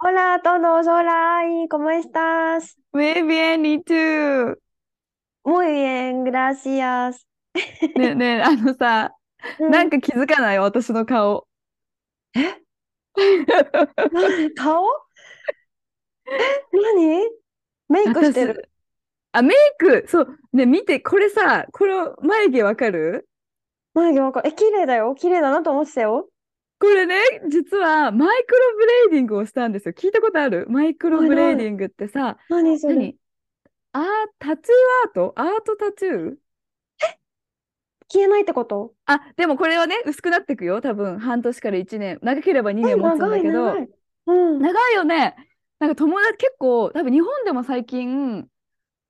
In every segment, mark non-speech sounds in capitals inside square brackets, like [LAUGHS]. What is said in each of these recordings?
Hola a todos, hola, ¿y cómo estás? Muy bien, ¿y tú? Muy bien, gracias. ねえねえ、あのさ、うん。なんか気づかない私の顔。え、な顔何メイクして私、る。あ、メイク、そう、ね、見て、これさ、この眉毛わかる眉毛わかる。え、綺麗だよ。綺麗だなと思ってたよ。これね、実は microblading をしたんですよ。聞いたことある？ micro. blading ってさ、何？それ。何？あー、タトゥーアート？アートタトゥー？消えないってこと？あ、でもこれはね、薄くなっていくよ。多分、半年から1年。長ければ2え、年持つん長だけど、い長い。うん。長いよね。なんか友達結構、多分日本でも最近、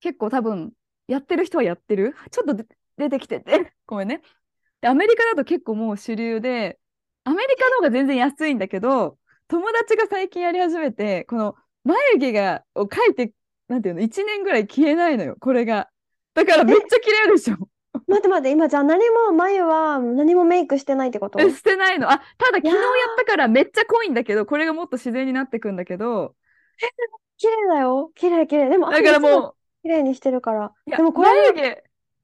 結構多分、やってる人はやってる？ちょっとで出てきてて。[LAUGHS] ごめんね。で、アメリカだと結構もう主流で、アメリカの方が全然安いんだけど、友達が最近やり始めて、この眉毛が、を描いて、なんていうの、1年ぐらい消えないのよ、これが。だからめっちゃ綺麗でしょ。待って待って、今じゃあ何も、眉は何もメイクしてないってこえ、としてないの。あ、ただ昨日やったからめっちゃ濃いんだけど、これがもっと自然になってくんだけど、綺麗だよ。綺麗綺麗。でも、だからも綺麗にしてるから。う、いや、でもこれ眉毛、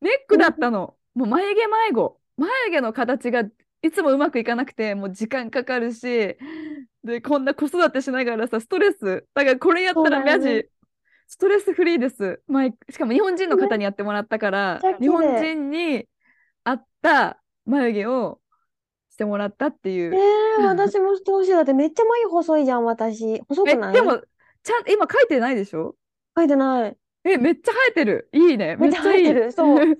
ネックだっね、たの。もう眉毛迷子。眉毛の形がいつもうまくいかなくて、もう時間かかるし、で、こんな子育てしながらさ、ストレス。だからこれやったら。マジ、ストレスフリーです。マイク、しかも日本人の方にやってもらったから、ちゃ日本。人に合った眉毛をしてもらったっていえう。ー、私もしてほしい。だってめっちゃ眉細いじゃん、私。細くえ、ない？でも、ちゃん、今書いてないでしょ？書いてない。え、めっちゃ生えてる。いいね。めっち。ゃ生えてる。そう。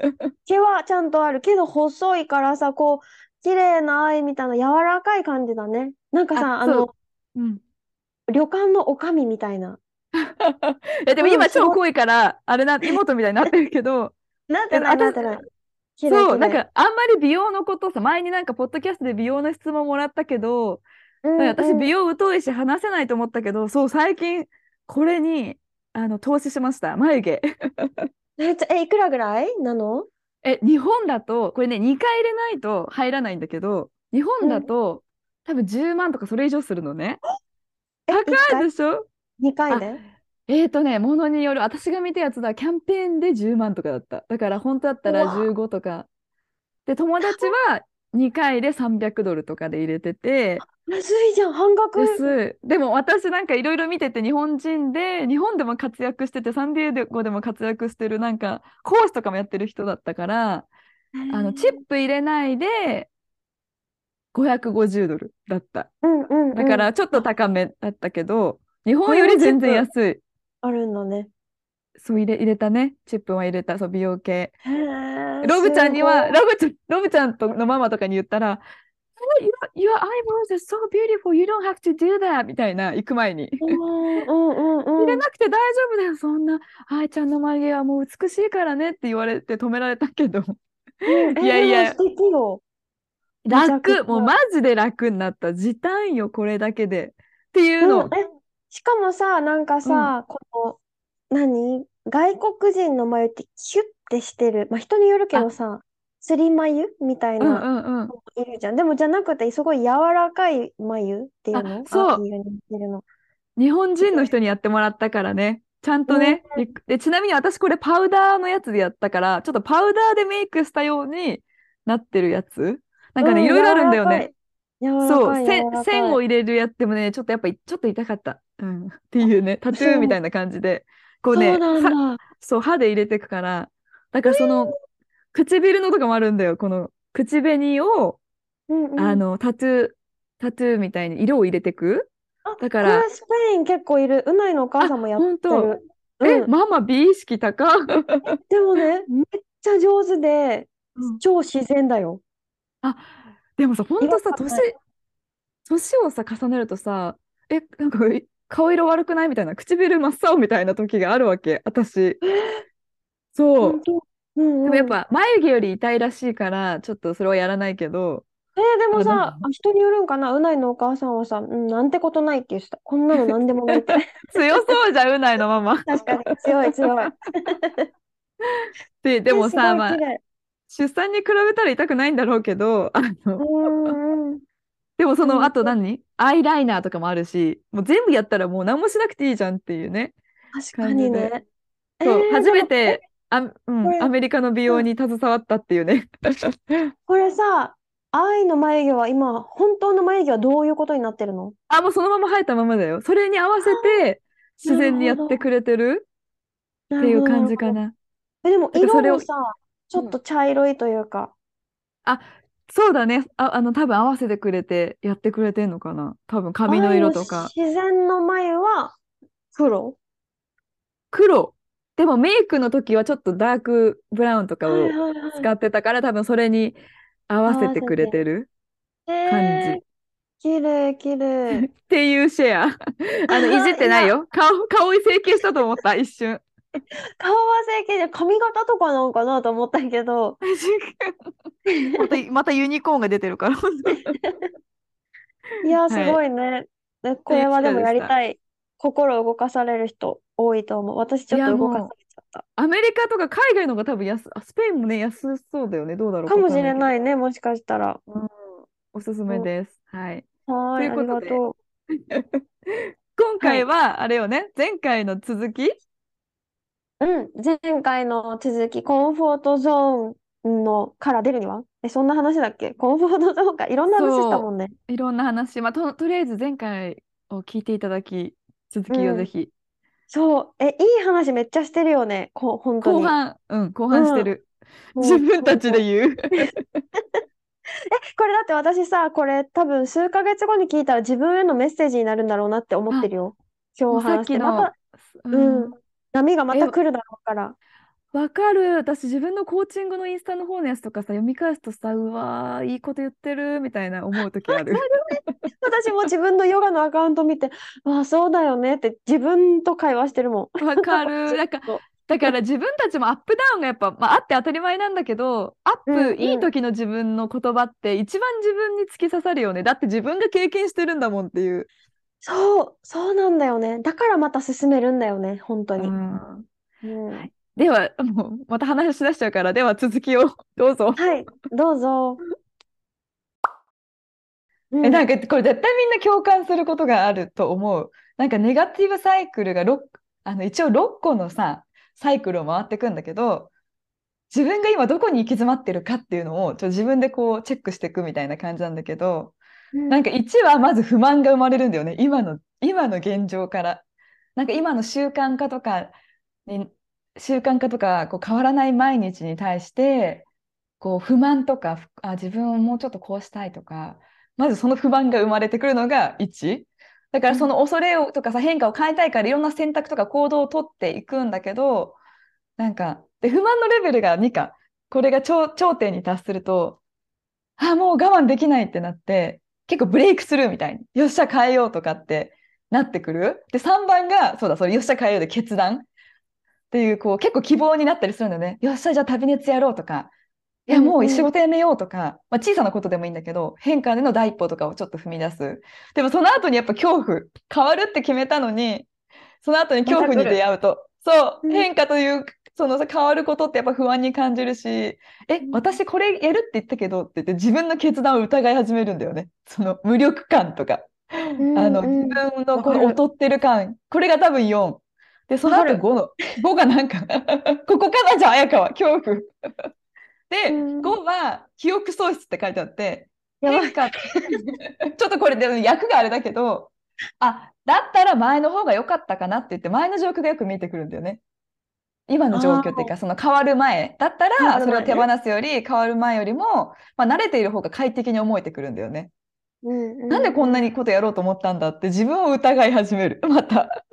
毛はちゃんとあるけど細いからさ、こう、綺麗な愛みたいな柔らかい感じだね。なんかあ、さ、あそう。の、うん。旅館の女将みたいな。[LAUGHS] え、でもうん、今。超濃いから、あれな、妹みたいになってるけど、え、[LAUGHS] なってない、なっ私、てない。綺麗、そう。なんかあんまり美容のことさ、前になんかポッドキャストで美容の質問もらったけど、うんなんか私うん。美容疎いし話せないと思ったけど、そう、最近これにあの投資しました。眉毛。[LAUGHS] めっちゃ、え、いくらぐらいなの？え、日本だと、これね、2回入れないと入らないんだけど、日本だうん。と多分10万とかそれ以上するのね。え、高1い回でしょ ?2 回？あ、で？えーとね、ものによる、私が見たやつだ、キャンペーンで10万とかだった。だから本当だったらうわ、15とか。で、友達は2回で300ドルとかで入れてて、安いじゃん、半額。です。でも私なんかいろいろ見てて日本人で、日本でも活躍してて、サンディエゴでも活躍してるなんか講師とかもやってる人だったから、へあの、チッープ入れないで550ドルだった。うんうんうん。だからちょっとあ、高めだったけど、日本より全然安い。あるんだね。そう入れ、入れたね。チップは入れた。そう、美容系。ロブちゃんには、ロブちゃん、ロブちゃんとのママとかに言ったら、Your, your eyebrows are so beautiful, you don't have to do that みたいな、行く前に。い。うんうんうんうん。入れなくて大丈夫だよ、そんな。愛ちゃんの眉毛はもう美しいからねって言われて止められたけど。うん、いやいや、楽。もうマゃ。ジで楽になった。時短よ、これだけで。っていううん、しかもさ、なんかうん。さ、この、何？外国人の眉ってキュッてしてる。まあ、人によるけあ、どさ、つり眉みたいうんな、うんうん。いるじゃん。でもじゃなくて、すごい柔らかい眉っていうあ、のそう。日本。人の人にやってもらったからね。ちゃんとうん、ね。で、でちなみに私これパウダーのやつでやったから、ちょっとパウダーでメイクしたようになってるやつ。なんかね、いろいろあるんだよね。そう、線、線。を入れるやつでもね、ちょっとやっぱり、ちょっと痛かった。うん。っていうね、[LAUGHS] タトゥーみたいな感じで、こうね。そう、歯で入れていくから、だからその、唇のとかもあるんだよ。この、口紅を、うんうん。あの、タトゥー、タトゥーみたいに色を入れていく。あ、だから、スペイン結構いる。うないのお母さんあ、もやってる。え、うん。ママ美意識高っ。[LAUGHS] でもね、めっちゃ上手で、うん超自然だよ。あ、でもさ、ほん色とさ、年。年をさ、重ねるとさ、え、なんかい顔色悪くない？みたいな、唇真っ青みたいな時があるわけ、私。そう。本当。うんうん。でもやっぱ眉毛より痛いらしいから、ちょっとそれはやらないけど、えーでもさ、あ人によるんかな？うないのお母さんはさ、うん、なんてことないって言ってた。こんなのなんでもないって。[LAUGHS] 強そうじゃん、うないのママ。確かに、強い強い。で、でもさ、まあ。出産に比べたら痛くないんだろうけど、あうの。でもそのうん後何？アイライナーとかもあるし、もう全部やったらもう何もしなくていいじゃんっていうね。確かにね。そう、えー初めてあ、うん、アメリカの美容に携わったっていうね。[LAUGHS] これさ、愛の眉毛は今、本当の眉毛はどういうことになってるの？あ、もうそのまま生えたままだよ。それに合わせて自然にやってくれてる？っていう感じかな。な。え、でも色もさ、ちょっと茶色いというか。あ、そうだね。あ、あの、多分合わせてくれてやってくれてんのかな。多分髪の色とか。自然の眉は黒？黒。でもメイクの時はちょっとダークブラウンとかはいを。使ってたから多分それに合わせせてくれて。てる感えー、じ。綺麗綺麗。[LAUGHS] っていうシェア。[LAUGHS] あの、いじってないよ。顔、顔整形したと思った、[LAUGHS] 一瞬。顔は整形で髪型とかなんかなと思ったけど。また、またユニコーンが出てるから。いや、すごいね。でこれはでも。やりたい。心動かされる人多いと思う。私ちょっと動かされちゃった。アメリカとか海外の方が多分安、あ、スペインもね、安そうだよね。どうだろうかもし。れないね、もしかしたら。うん、おすすめそです。はい。う。はい、ありいうことで。[LAUGHS] 今はい。回は、あれよね、前回の続きうん、前回の続き、コンフォートゾーンのから出るには？え、そんな話だっけ？コンフォートゾーンか。いろんな話したもそんね。う、いろんな話、まあ、と、とりあえず前回を聞いていただき、続うん。きをぜひ、そう。え、いい話めっちゃしてるよね。こ、本当に。後半、うん、後半してうん。る。自分たちで。言う。[LAUGHS] え、これだって私さ、これ多分数ヶ月後に聞いたら自分へのメッセージになるんだろうなって思ってあ、るよ。も今日話して。また、ううん。ん、波がまえ、た来るだろうから。わかる。私、自分のコーチングのインスタの方のやつとかさ、読み返すとさ、うわー、いいこと言ってる、みたいな思う時ある。私も自分のヨガのアカウント見て、ああ、そうだよねって自分と会話してるもん。わかる。[LAUGHS] なんか、だから自分たちもアップダウンがやっぱ、まあ、あって当たり前なんだけど、アッうんプ、いいうん。時の自分の言葉って一番自分に突き刺さるよね。だって自分が経験してるんだもんっていう。そう、そうなんだよね。だからまた進めるんだよね、本当に。うん。うん。はい。では、もう、また話し出しちゃうから、では続きをどうぞ。はい、どうぞ。う [LAUGHS] え、なんん。かこれ絶対みんな共感することがあると思う。なんかネガティブサイクルが6、あの一応6個のさ、サイクルを回っていくんだけど、自分が今どこに行き詰まってるかっていうのをちょ自分でこうチェックしていくみたいな感じなんだけど、うん。なんか1はまず不満が生まれるんだよね。今の、今の現状から。なんか今の習慣化とかに、習慣化とかこう変わらない毎日に対して、こう不満とか、ふあ、自分をもうちょっとこうしたいとか、まずその不満が生まれてくるのが1。だかうん。らその恐れをとかさ、変化を変えたいからいろんな選択とか行動をとっていくんだけど、なんか、で、不満のレベルが2か。これが頂、頂点に達すると、あ、もう我慢できないってなって、結構ブレイクスルーみたいに、よっしゃ変えようとかってなってくる。で、3番が、そうだ、それよっしゃ変えようで決断っていう、こう、結構希望になったりするんだよね。よっしゃ、じゃあ旅熱やろうとか、いうや、んもう仕うん。事辞めようとか、まあ、小さなことでもいいんだけど、変化での第一歩とかをちょっと踏み出す。でもその後にやっぱ恐怖、変わるって決めたのに、その後にま恐怖に。出会うと、そう、うん。変化という、そのさ、変わることってやっぱ不安に感じるし、え、うん私これやるって言ったけどって言って自分の決断を疑い始めるんだよね。その無力感とか、うあんの、自うん。分の。この劣ってる感、これが多分4。で、その後わかる。5の、5がなんか [LAUGHS] ここかな？じゃあ、綾香は、恐怖。う [LAUGHS] で、ん。5は記憶喪失って書いてあって、やばい。変化、[LAUGHS] ちょっとこれで役があれだけど、あ、だったら前の方が良かったかなって言って、前の状況がよく見えてくるんだよね。今の状あ況っていうか、あ、その変わる前だったら、それを手。放すより、変わる前よりも、まあ、慣れている方が快適に思えてくるんだよね。うんなんでこんなうんにことやろうと思ったんだって自分を疑い始める。[LAUGHS] また。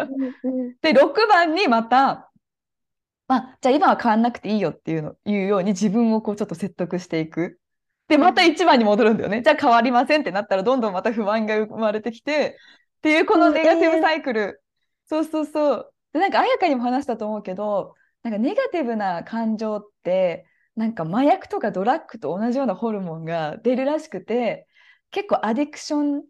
で、6番にまた、まあ、じゃあ今は変わんなくていいよっていうの、いうように自分をこうちょっと説得していく。で、また1番に戻るんだよね。じゃあ変わりませんってなったらどんどんまた不安が生まれてきて、っていうこのうんネガティブえーサイクル。そうそうそう。で、なんか彩香にも話したと思うけど、なんかネガティブな感情って、なんか麻薬とかドラッグと同じようなホルモンが出るらしくて、結構アディクション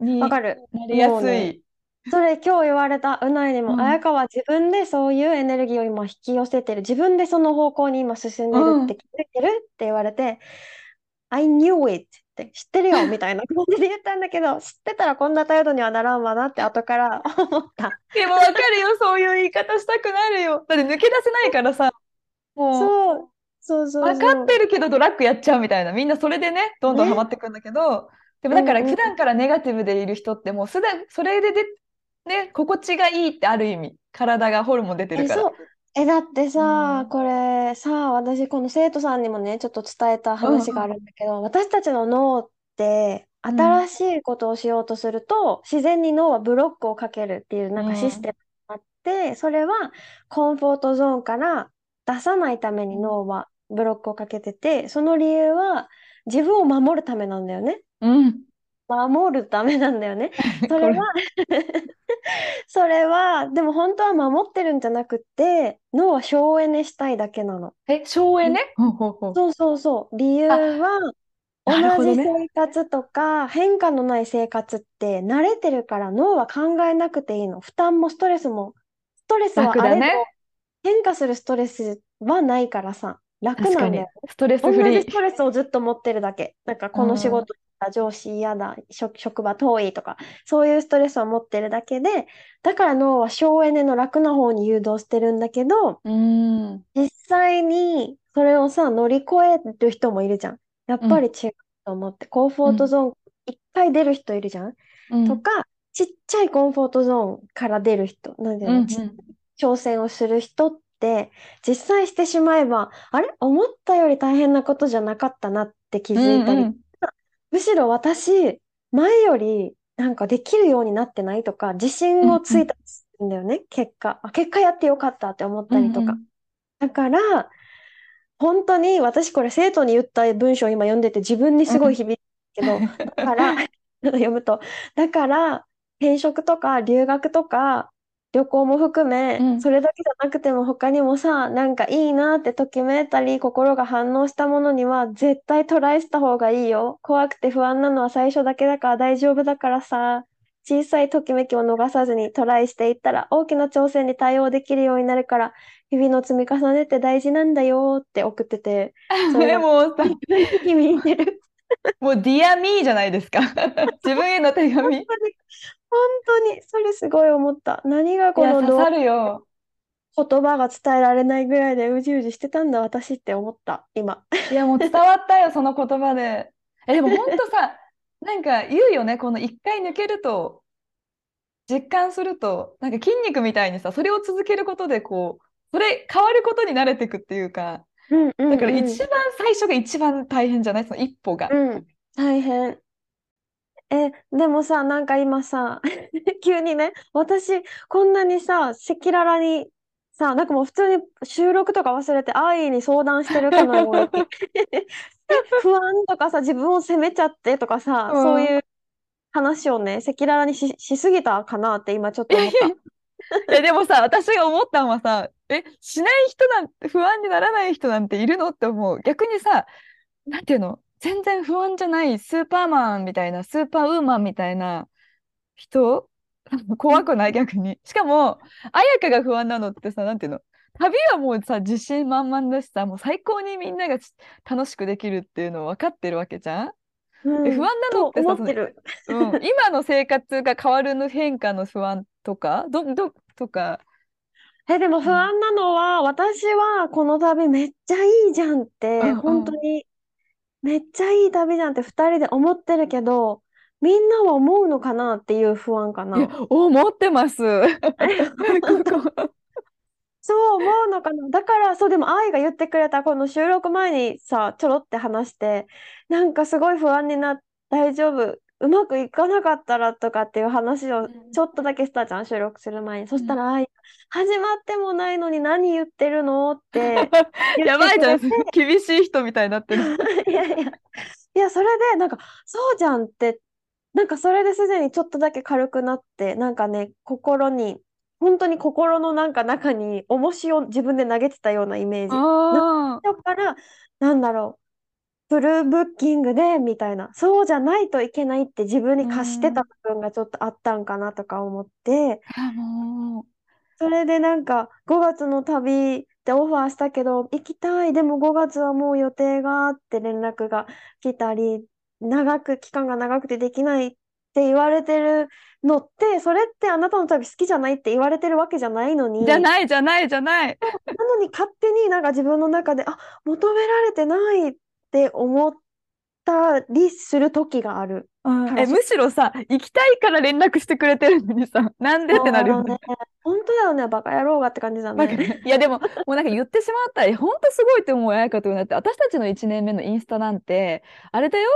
になわかる。りやすい。それ今日言われたうないにも、うん綾香は自分でそういうエネルギーを今引き寄せてる。自分でその方向に今進んでるうんって気づいてるって言われて、I knew it って、知ってるよみたいな感じで言ったんだけど、[LAUGHS] 知ってたらこんな態度にはならんわなって後から思った。でもわかるよ、そういう言い方したくなるよ。だって抜け出せないからさ、もう。そう。そうそう分かってるけどドラッグやっちゃうみたいな。みんなそれでねどんどんハマってくんだけど、でもだから普段からネガティブでいる人ってもうすでそれでで、ね、心地がいいってある意味。体がホルモン出てるから。え、だってさ、うん、これさ、私、この生徒さんにもね、ちょっと伝えた話があるんだけど、うん、私たちの脳って、新しいことをしようとすると、うん、自然に脳はブロックをかけるっていうなんかシステムがあって、それはコンフォートゾーンから出さないために脳はブロックをかけてて、その理由は自分を守るためなんだよね。うん。守るためなんだよね。[LAUGHS] それは [LAUGHS] それは、でも本当は守ってるんじゃなくて、脳は省エネしたいだけなの。え、省エネ？そうそうそう。理由は、同じ生活とか変化のない生活って慣れてるから脳は考えなくていいの。負担もストレスも、ストレスはあれね、変化するストレスはないからさ。楽なんだよ。ストレスフリー。同じストレスをずっと持ってるだけ。なんかこの仕事上司嫌だ、職場遠いとか、そういうストレスを持ってるだけで、だから脳は省エネの楽な方に誘導してるんだけど、実際にそれをさ、乗り越える人もいるじゃん。やっぱり違うと思って、うん、コンフォートゾーン一回出る人いるじゃん。うん、とか、ちっちゃいコンフォートゾーンから出る人、なんていうの、うんうん、挑戦をする人って、実際してしまえば、あれ？思ったより大変なことじゃなかったなって気づいたり、うんうん、むしろ私、前よりなんかできるようになってないとか、自信をついたんだよね、うんうん、結果。あ、結果やってよかったって思ったりとか。うんうん、だから、本当に私これ生徒に言った文章を今読んでて自分にすごい響いてるけど、だから [LAUGHS] 読むと、だから転職とか留学とか旅行も含め、うん、それだけじゃなくても他にもさ、なんかいいなってときめいたり、心が反応したものには絶対トライした方がいいよ。怖くて不安なのは最初だけだから大丈夫だからさ、小さいときめきを逃さずにトライしていったら大きな挑戦に対応できるようになるから、日々の積み重ねって大事なんだよって送ってて、[LAUGHS] それもさ、響いてる。もうディアミーじゃないですか。[LAUGHS] 自分への手紙。本当に、それすごい思った。何がこの刺さるよ。言葉が伝えられないぐらいでうじうじしてたんだ、私って思った、今。いや、もう伝わったよ、[LAUGHS] その言葉で。え、でも本当さ、なんか言うよね、この一回抜けると、実感すると、なんか筋肉みたいにさ、それを続けることで、こう、それ変わることに慣れていくっていうか、うんうんうん、だから一番最初が一番大変じゃない？その一歩が。うん、大変。え、でもさ、なんか今さ、[LAUGHS] 急にね、私、こんなにさ、赤裸々にさ、なんかもう普通に収録とか忘れて、愛に相談してるかのように [LAUGHS] 不安とかさ、自分を責めちゃってとかさ、うん、そういう話をね、赤裸々にし、しすぎたかなって今ちょっと思った。[LAUGHS] え、でもさ、私が思ったのはさ、え、しない人なんて、不安にならない人なんているのって思う。逆にさ、なんていうの？全然不安じゃないスーパーマンみたいな、スーパーウーマンみたいな人？[LAUGHS] 怖くない？[LAUGHS] 逆に。しかも、綾香が不安なのってさ、なんていうの？旅はもうさ、自信満々だしさ、もう最高にみんなが楽しくできるっていうの分かってるわけじゃん、うん、不安なのってさ、うん、今の生活が変わるの変化の不安とか、ど、ど、とか？え、でも不安なのは、うん、私はこの旅めっちゃいいじゃんって、うんうん、本当にめっちゃいい旅じゃんって二人で思ってるけど、みんなは思うのかなっていう不安かいや、な。思ってます。[LAUGHS] そう思うのかな。だから、そう、でも愛が言ってくれたこの収録前にさ、ちょろって話して、なんかすごい不安になっ、大丈夫、うまくいかなかったらとかっていう話をちょっとだけしたじゃん、収録する前に。そしたら愛、始まってもないのに何言ってるのって [LAUGHS] やばいじゃん。厳しい人みたいになってる。[LAUGHS] いやいや、いや、それで、なんか、そうじゃんって、なんかそれですでにちょっとだけ軽くなって、なんかね、心に、本当に心のなんか中に重しを自分で投げてたようなイメージ。だから、なんだろう、フルブッキングでみたいな、そうじゃないといけないって自分に貸してた部分がちょっとあったんかなとか思って、それでなんか5月の旅ってオファーしたけど、行きたい、でも5月はもう予定があって連絡が来たり、長く、期間が長くてできないって言われてるのって、それってあなたの旅好きじゃないって言われてるわけじゃないのに。じゃないじゃないじゃない。なのに勝手になんか自分の中で、あ、求められてないって思ったりする時がある。えむしろさ、行きたいから連絡してくれてるのにさ、[LAUGHS] なんでってなるよね。本当だよね、バカ野郎がって感じだね。いや、でも、もうなんか言ってしまったら、本当すごいって思う、やかとなって、私たちの1年目のインスタなんて、あれだよ、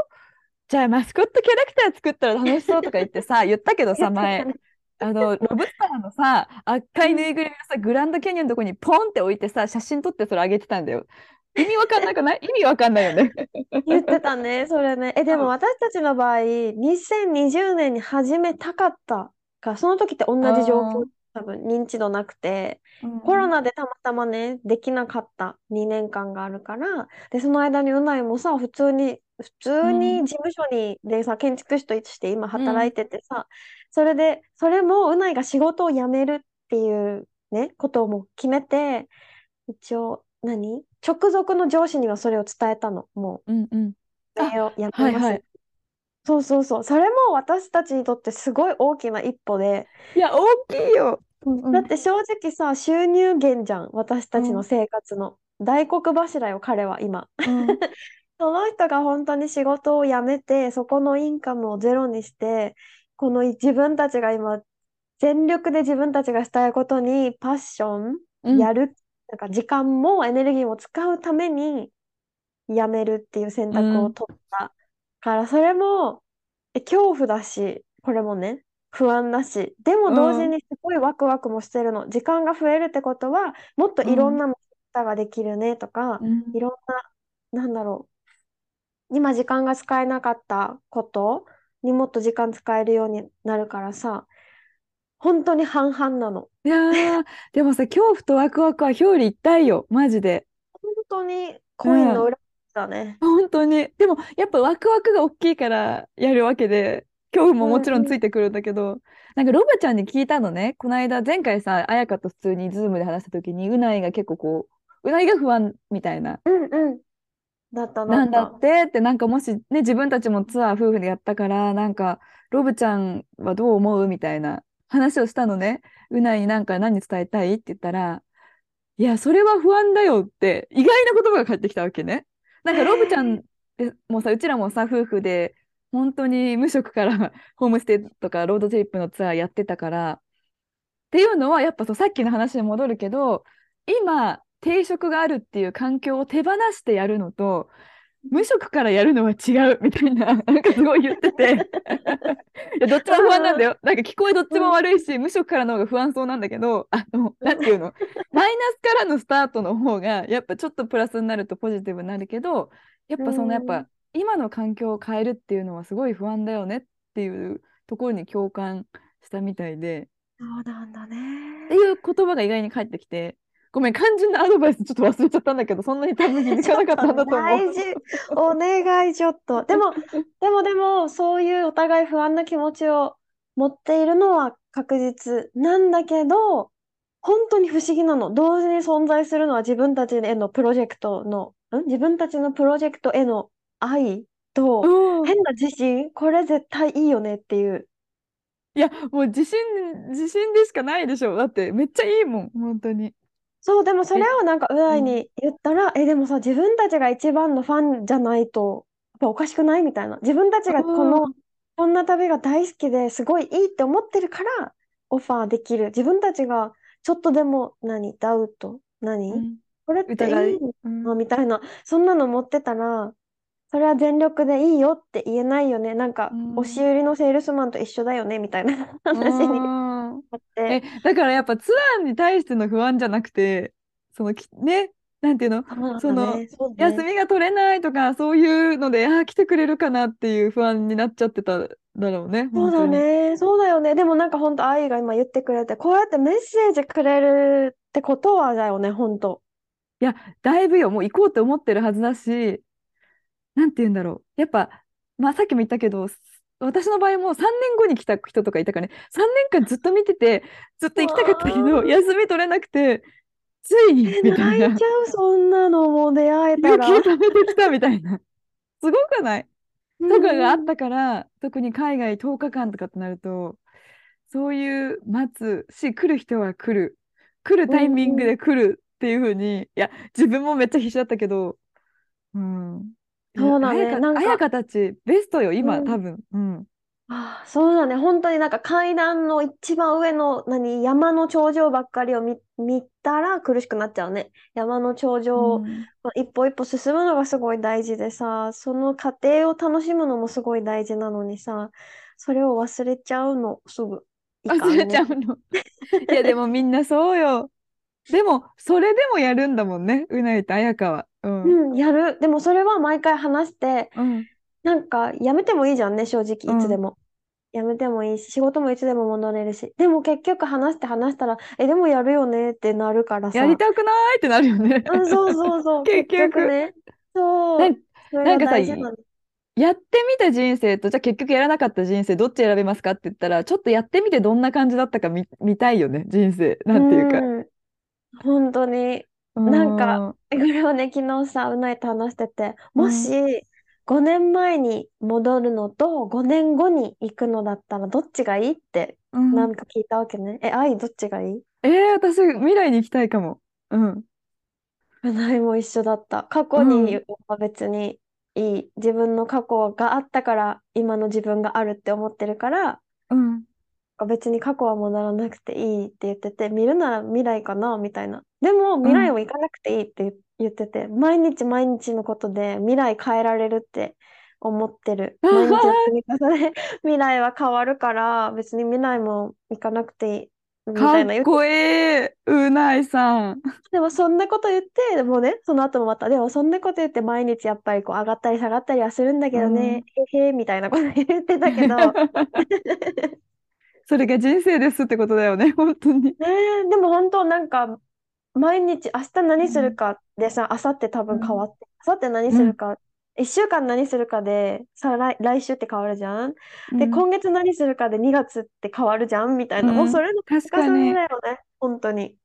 じゃあマスコットキャラクター作ったら楽しそうとか言ってさ、[LAUGHS] 言ったけどさ、前。[LAUGHS] あの、ロブスターのさ、赤いぬいぐるみをさ、グランドキャニオンのとこにポンって置いてさ、写真撮ってそれあげてたんだよ。意味わかんなくない？意味わかんないよね。言ってたね、それね。え、でも私たちの場合、2020年に始めたかったか、その時って同じ状況、多分認知度なくて、うん、コロナでたまたまね、できなかった2年間があるから、で、その間にうないもさ、普通に、普通に事務所に、でさ、建築士として今働いててさ、うん、それで、それもうないが仕事を辞めるっていうね、ことをも決めて、一応、何？直属の上司にはそれを伝えたの、もう。うんうん。をやめます。はいはい、そうそうそう。それも私たちにとってすごい大きな一歩で。いや、大きいよ。だって正直さ、収入源じゃん、私たちの生活の。うん、大黒柱よ、彼は今。うん、[LAUGHS] その人が本当に仕事を辞めて、そこのインカムをゼロにして、この自分たちが今、全力で自分たちがしたいことにパッションやるなんか時間もエネルギーも使うためにやめるっていう選択を取ったから、それも恐怖だし、これもね、不安だし、でも同時にすごいワクワクもしてるの。時間が増えるってことは、もっといろんな見方ができるねとか、いろんな、なんだろう、今時間が使えなかったことにもっと時間使えるようになるからさ、本当に半々なの。いやー、でもさ、恐怖とワクワクは表裏一体よ、マジで。本当にコインの裏だね。本当に。でも、やっぱワクワクが大きいからやるわけで、恐怖ももちろんついてくるんだけど、なんかロバちゃんに聞いたのね、この間、前回さ、彩香と普通にズームで話した時に、うないが結構こう、うないが不安みたいな。うんうん。だったなんだってって、なんかもしね、自分たちもツアー夫婦でやったから、なんか、ロブちゃんはどう思うみたいな話をしたのね。うないになんか何伝えたいって言ったら、いや、それは不安だよって意外な言葉が返ってきたわけね。なんかロブちゃんってもうさ、うちらもさ、夫婦で本当に無職から [LAUGHS] ホームステイとかロードトリップのツアーやってたから、っていうのはやっぱそうさっきの話に戻るけど、今定職があるっていう環境を手放してやるのと、無職からやるのは違うみたいな、なんかすごい言ってて [LAUGHS] いやどっちも不安なんだよ。なんか聞こえどっちも悪いし、無職からの方が不安そうなんだけど、あの、なんていうの、マイナスからのスタートの方が、やっぱちょっとプラスになるとポジティブになるけど、やっぱそのやっぱ、今の環境を変えるっていうのはすごい不安だよねっていうところに共感したみたいで。そうなんだね。っていう言葉が意外に返ってきて、ごめん、肝心なアドバイスちょっと忘れちゃったんだけど、そんなに多分気づかなかったんだと思う。大事。お願い、ちょっと。でも、で [LAUGHS] もでも、そういうお互い不安な気持ちを持っているのは確実なんだけど、本当に不思議なの。同時に存在するのは自分たちへのプロジェクトの、ん自分たちのプロジェクトへの愛と、変な自信、これ絶対いいよねっていう。いや、もう自信、自信でしかないでしょ。だってめっちゃいいもん、本当に。そう、でもそれをなんかうないに言ったら、え、でもさ、自分たちが一番のファンじゃないと、やっぱおかしくないみたいな。自分たちがこの、こんな旅が大好きですごいいいって思ってるからオファーできる。自分たちがちょっとでも何、ダウト、何、うん、これっていいの、みたいな、そんなの持ってたら、それは全力でいいよって言えないよね。なんか、押し売りのセールスマンと一緒だよね、みたいな [LAUGHS] 話に。え、だからやっぱツアーに対しての不安じゃなくて、そのき、ね、なんていうの、その、ね、休みが取れないとか、そういうので、ああ、来てくれるかなっていう不安になっちゃってただろうね。そうだね。そうだよね。でもなんか本当、愛が今言ってくれて、こうやってメッセージくれるってことはだよね、本当。いや、だいぶよ。もう行こうって思ってるはずだし、なんて言うんだろう。やっぱ、まあさっきも言ったけど、私の場合も3年後に来た人とかいたからね、3年間ずっと見てて、ずっと行きたかったけど、休み取れなくて、ついにみたいな。泣いちゃう、そんなのも出会えたら。雪食べてきたみたいな。すごくない？とかがあったから、特に海外10日間とかってなると、そういう待つし、来る人は来る。来るタイミングで来るっていうふうに、いや、自分もめっちゃ必死だったけど、うん。そうだね。なんか、彩香たち、ベストよ、今、多分。うん。ああ、そうだね。本当になんか階段の一番上の何山の頂上ばっかりを見、見たら苦しくなっちゃうね。山の頂上、うん、一歩一歩進むのがすごい大事でさ、その過程を楽しむのもすごい大事なのにさ、それを忘れちゃうの、すぐ。ね、忘れちゃうの。いや、でもみんなそうよ。でも、それでもやるんだもんね、うないと綾香は。うん、うん、やる。でもそれは毎回話して、うん、なんかやめてもいいじゃんね、正直、いつでも。やめてもいいし、仕事もいつでも戻れるし。でも結局話して話したら、え、でもやるよねってなるからさ。やりたくないってなるよね。うん、そうそうそう。[LAUGHS] 結局ね。そう。なんかさ、やってみた人生と、じゃあ結局やらなかった人生、どっち選べますかって言ったら、ちょっとやってみてどんな感じだったか見、見たいよね、人生。なんていうか。うん、本当に。なんか、これをね、昨日さ、うないと話してて、もし、5年前に戻るのと5年後に行くのだったらどっちがいいってなんか聞いたわけね。え、愛どっちがいい？えー、私、未来に行きたいかも。うん。ないも一緒だった。過去には別にいい。自分の過去があったから今の自分があるって思ってるから、うん。別に過去は戻らなくていいって言ってて、見るなら未来かなみたいな。でも未来も行かなくていいって言ってて、毎日毎日のことで未来変えられるって思ってる。毎日の積み重ね、[LAUGHS] 未来は変わるから、別に未来も行かなくていい。みたいなかっこいい、うないさん。でもそんなこと言って、でもね、その後もまた、でもそんなこと言って毎日やっぱりこう上がったり下がったりはするんだけどね、うん、へへみたいなこと言ってたけど。[LAUGHS] それが人生ですってことだよね、本当に。えー、でも本当なんか毎日明日何するかでさ、明後日多分変わって、明後日何するか、1週間何するかでさ来来週って変わるじゃん？で、今月何するかで2月って変わるじゃん？みたいな、もうそれの確かにだよね、本当に。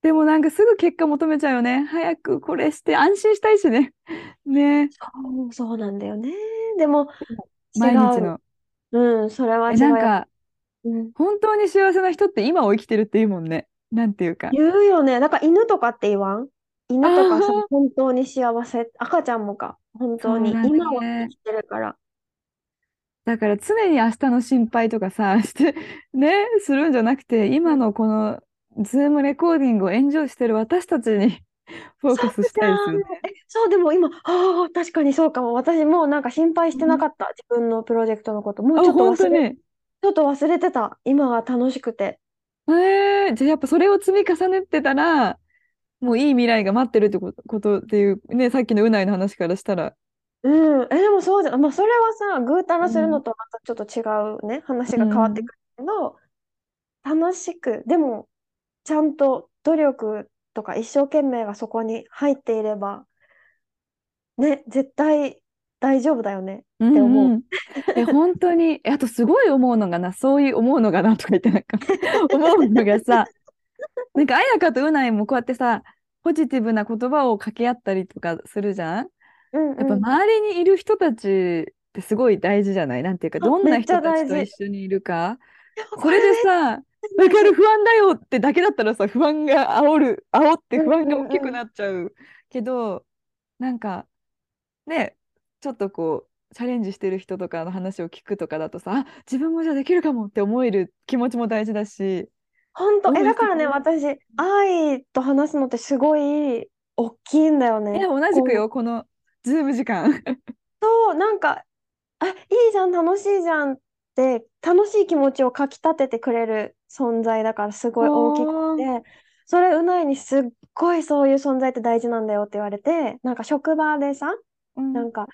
でもなんかすぐ結果求めちゃうよね。早くこれして安心したいしね。[LAUGHS] ね。そう、そうなんだよね。でも、毎日の。うん、それは違う。なんか、うん、本当に幸せな人って今を生きてるっていうもんね。なんていうか。言うよね。なんか犬とかって言わん？犬とかさ、本当に幸せ？赤ちゃんもか。本当に。ね今は生きてるから。だから常に明日の心配とかさ、[LAUGHS] して、ね、するんじゃなくて、今のこのズームレコーディングをエンジョイしてる私たちに [LAUGHS] フォーカスしたりする。え、そう、でも今、ああ、確かにそうかも。私もうなんか心配してなかった。自分のプロジェクトのこと。もうちょっと忘れ、ちょっと忘れてた。今は楽しくて。えー、じゃあやっぱそれを積み重ねてたら、もういい未来が待ってるってことことっていう、ね、さっきの脳内の話からしたら。うん、え、でもそうじゃん。まあ、それはさ、ぐうたらするのとまたちょっと違うね、話が変わってくるけど、楽しく、でも、ちゃんと努力とか一生懸命がそこに入っていれば、ね、絶対大丈夫だよねって思う。うんうん、え、本当に、あとすごい思うのがな、そういう思うのがなとか言ってなんか [LAUGHS] 思うのがさ、なんか綾香とうないもこうやってさ、ポジティブな言葉を掛け合ったりとかするじゃん？うんうん、やっぱ周りにいる人たちってすごい大事じゃない？なんていうか、どんな人たちと一緒にいるか？それでさ、わかる？不安だよってだけだったらさ、不安が煽る、煽って不安が大きくなっちゃうけど、なんか、ね、ちょっとこうチャレンジしてる人とかの話を聞くとかだとさあ自分もじゃあできるかもって思える気持ちも大事だし本当えだからね私愛と話すのってすごい大きいんだよね。同じくよこのズーム時間。そうなんかあいいじゃん楽しいじゃんって楽しい気持ちをかきたててくれる存在だからすごい大きくてそれうないにすっごいそういう存在って大事なんだよって言われてなんか職場でさ、うん、なんか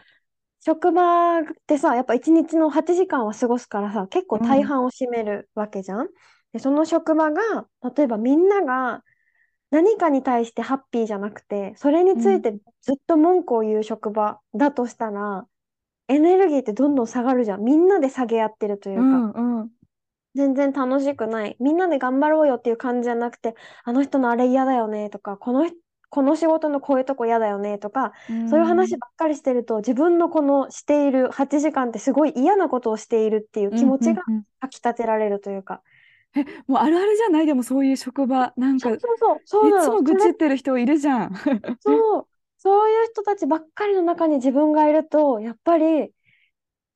職場ってさ、やっぱ一日の8時間は過ごすからさ、結構大半を占めるわけじゃん。で、その職場が、例えばみんなが何かに対してハッピーじゃなくて、それについてずっと文句を言う職場だとしたら、エネルギーってどんどん下がるじゃん。みんなで下げ合ってるというか。うんうん全然楽しくない。みんなで頑張ろうよっていう感じじゃなくて、あの人のあれ嫌だよねとか、このこの仕事のこういうとこ嫌だよねとか、そういう話ばっかりしてると自分のこのしている8時間ってすごい嫌なことをしているっていう気持ちがかきたてられるというか。え、もうあるあるじゃない？でもそういう職場。なんか、そうそうそう、いつも愚痴ってる人いるじゃん。そう、そういう人たちばっかりの中に自分がいると、やっぱり、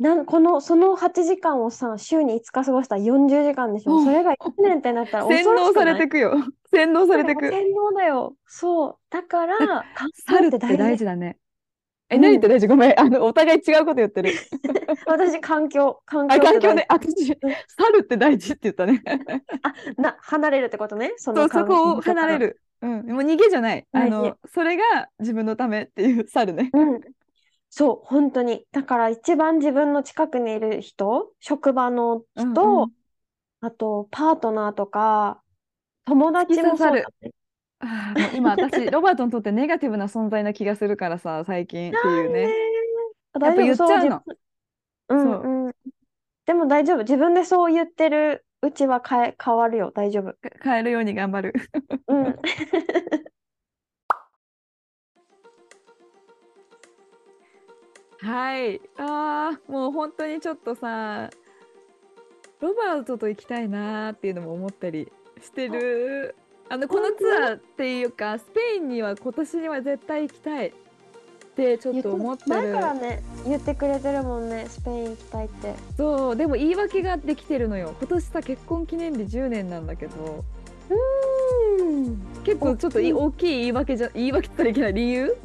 なんこのその8時間をさ週に5日過ごしたら40時間でしょ、それが1年ってなったら洗脳されてくよ洗脳されてく。洗脳だよ。そう。だから猿って大事。だね。え、何言って大事？ごめん。あのお互い違うこと言ってる。[LAUGHS] 私環境環境あ環境ね。私猿って大事って言ったね。[LAUGHS] あな離れるってことね？そのそこを離れる。うん、もう逃げじゃない。あの、それが自分のためっていう猿ね。うん、そう、本当に。だから一番自分の近くにいる人、職場の人、うんうん、あとパートナーとか、友達もそうだ、ね、あ今私 [LAUGHS] ロバートにとってネガティブな存在な気がするからさ最近っていうね。やっぱ言っちゃうの。うんうん。でも大丈夫。自分でそう言ってるうちは変え変わるよ。大丈夫。変えるように頑張る。うん。[LAUGHS] はい。ああ、もう本当にちょっとさ、ロバートと行きたいなーっていうのも思ったりしてる。あの、このツアーっていうか、スペインには今年には絶対行きたいってちょっと思ってる。前からね、言ってくれてるもんね、スペイン行きたいって。そう、でも言い訳ができてるのよ。今年さ、結婚記念日10年なんだけど。結構ちょっと大きい。言い訳じゃ言い訳ったらいけない理由？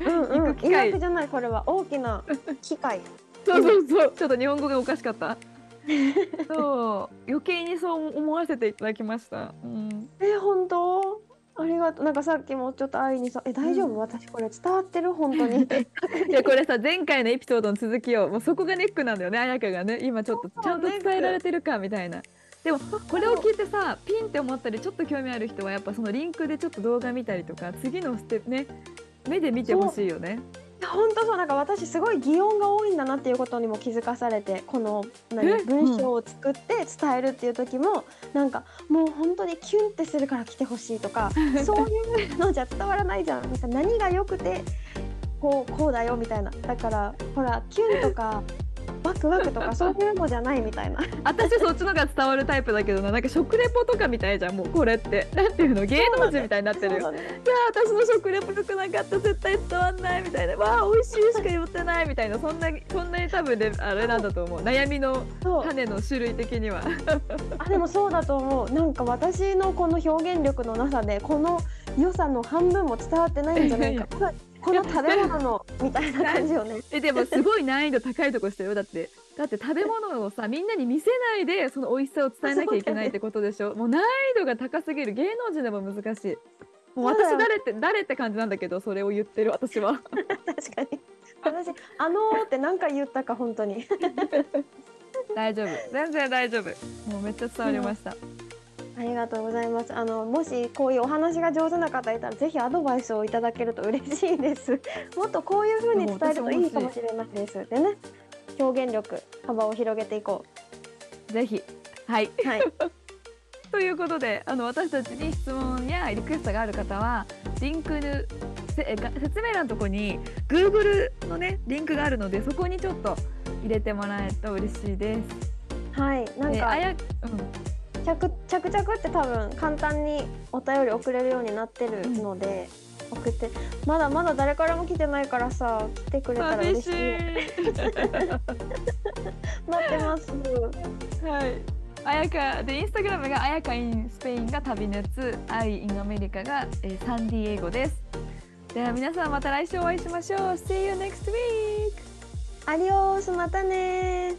うん、うん、言い訳じゃないこれは。大きな機会。そうそうそう。ちょっと日本語がおかしかった [LAUGHS] そう余計にそう思わせていただきました、うん、え本当？ありがとう。なんかさっきもちょっと愛にさ「え大丈夫、うん、私これ伝わってる？本当に」[LAUGHS] いやこれさ前回のエピソードの続きをもうそこがネックなんだよね。綾香がね今ちょっとちゃんと伝えられてるかみたいな。でもこれを聞いてさピンって思ったりちょっと興味ある人はやっぱそのリンクでちょっと動画見たりとか次のステップね目で見てほしいよね。本当そうなんか私すごい擬音が多いんだなっていうことにも気づかされてこの何文章を作って伝えるっていう時も、うん、なんかもう本当にキュンってするから来てほしいとかそういうのじゃ伝わらないじゃん。何が良くてこうこうだよみたいな。だからほらキュンとかワクワクとかそういうのじゃないみたいな。[LAUGHS] 私そっちのが伝わるタイプだけどな。なんか食レポとかみたいじゃん。もうこれって。なんていうの？芸能人みたいになってる。よ、ね、いや私の食レポ良くなかった絶対伝わんないみたいな。わあ美味しいしか言ってないみたいな。そんなそんなに多分ねあれなんだと思う。悩みの種の種類的には。あでもそうだと思う。なんか私のこの表現力のなさでこの良さの半分も伝わってないんじゃないかこの食べ物のみたいな感じよね。[LAUGHS] えでもすごい難易度高いとこしたよだってだって食べ物をさみんなに見せないでその美味しさを伝えなきゃいけないってことでしょ。うもう難易度が高すぎる芸能人でも難しい。もう私誰って誰って感じなんだけどそれを言ってる私は。確かに。私あのーって何回言ったか本当に。[LAUGHS] 大丈夫全然大丈夫。もうめっちゃ伝わりました。うんありがとうございます。あのもしこういうお話が上手な方いたらぜひアドバイスをいただけると嬉しいです。[LAUGHS] もっとこういう風に伝えるといいかもしれないです。でね、表現力幅を広げていこう。ぜひはい。はい。[LAUGHS] ということであの私たちに質問やリクエストがある方はリンク説明欄のとこに Google のねリンクがあるのでそこにちょっと入れてもらえると嬉しいです。はい、なんか、あやうん、着着々って多分簡単にお便り送れるようになってるので、うん、送ってまだまだ誰からも来てないからさ来てくれたら嬉しい。[LAUGHS] 待ってます。はい。あやかでインスタグラムがあやかインスペインが旅熱。アイインアメリカが、えー、サンディエゴです。では皆さんまた来週お会いしましょう。See you next week! アディオースまたね